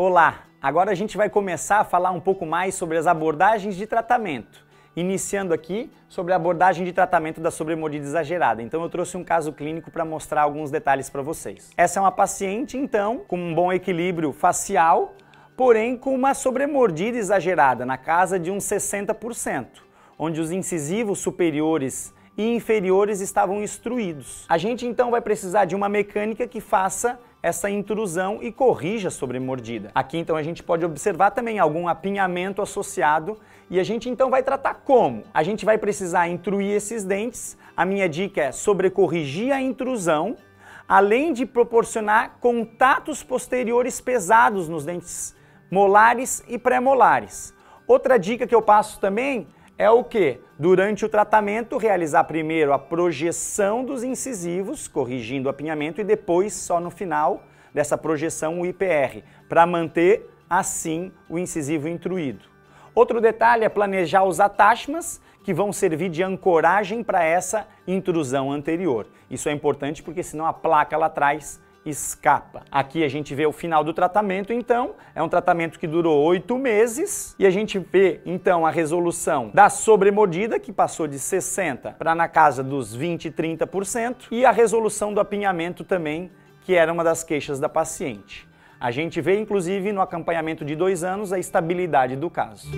Olá! Agora a gente vai começar a falar um pouco mais sobre as abordagens de tratamento. Iniciando aqui sobre a abordagem de tratamento da sobremordida exagerada. Então eu trouxe um caso clínico para mostrar alguns detalhes para vocês. Essa é uma paciente, então, com um bom equilíbrio facial, porém com uma sobremordida exagerada, na casa de uns 60%, onde os incisivos superiores e inferiores estavam instruídos. A gente então vai precisar de uma mecânica que faça essa intrusão e corrija a sobremordida. Aqui então a gente pode observar também algum apinhamento associado e a gente então vai tratar como? A gente vai precisar intruir esses dentes. A minha dica é sobrecorrigir a intrusão, além de proporcionar contatos posteriores pesados nos dentes molares e pré-molares. Outra dica que eu passo também é o que? Durante o tratamento, realizar primeiro a projeção dos incisivos, corrigindo o apinhamento, e depois, só no final dessa projeção, o IPR, para manter assim o incisivo intruído. Outro detalhe é planejar os attachments, que vão servir de ancoragem para essa intrusão anterior. Isso é importante porque senão a placa lá atrás escapa. Aqui a gente vê o final do tratamento, então, é um tratamento que durou oito meses e a gente vê, então, a resolução da sobremordida, que passou de 60% para na casa dos 20, 30%, e a resolução do apinhamento também, que era uma das queixas da paciente. A gente vê, inclusive, no acompanhamento de dois anos, a estabilidade do caso.